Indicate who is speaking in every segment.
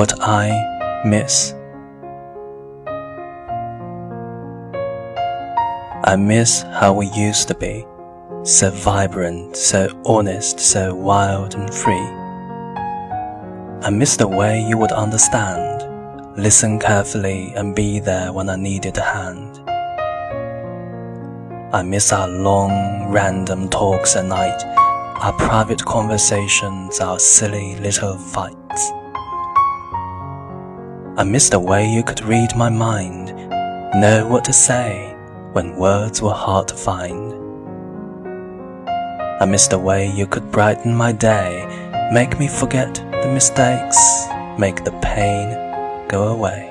Speaker 1: what I miss. I miss how we used to be, so vibrant, so honest, so wild and free. I miss the way you would understand, listen carefully, and be there when I needed a hand. I miss our long, random talks at night, our private conversations, our silly little fights. I miss the way you could read my mind, know what to say when words were hard to find. I miss the way you could brighten my day, make me forget the mistakes, make the pain go away.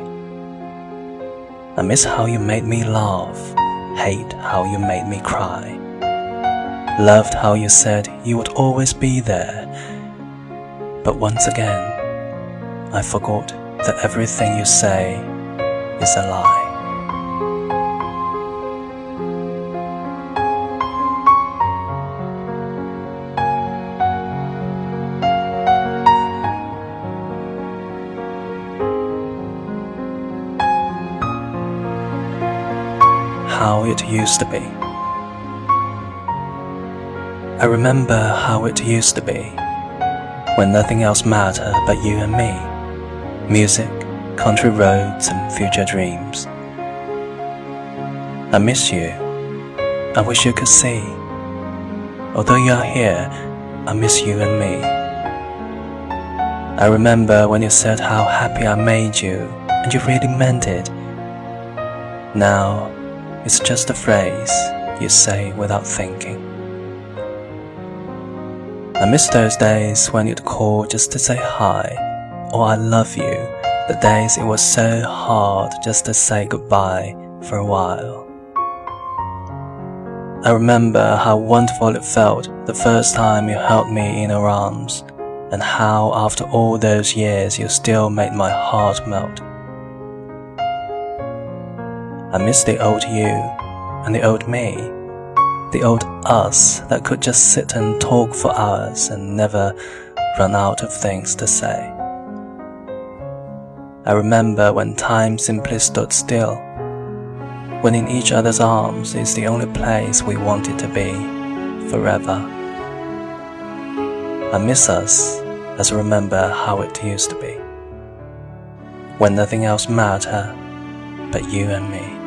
Speaker 1: I miss how you made me laugh, hate how you made me cry. Loved how you said you would always be there. But once again, I forgot that everything you say is a lie. How it used to be. I remember how it used to be when nothing else mattered but you and me music, country roads, and future dreams. I miss you. I wish you could see. Although you are here, I miss you and me. I remember when you said how happy I made you, and you really meant it. Now, it's just a phrase you say without thinking. I miss those days when you'd call just to say hi, or I love you, the days it was so hard just to say goodbye for a while. I remember how wonderful it felt the first time you held me in your arms, and how after all those years you still made my heart melt. I miss the old you and the old me, the old us that could just sit and talk for hours and never run out of things to say. I remember when time simply stood still, when in each other's arms is the only place we wanted to be forever. I miss us as I remember how it used to be, when nothing else mattered but you and me.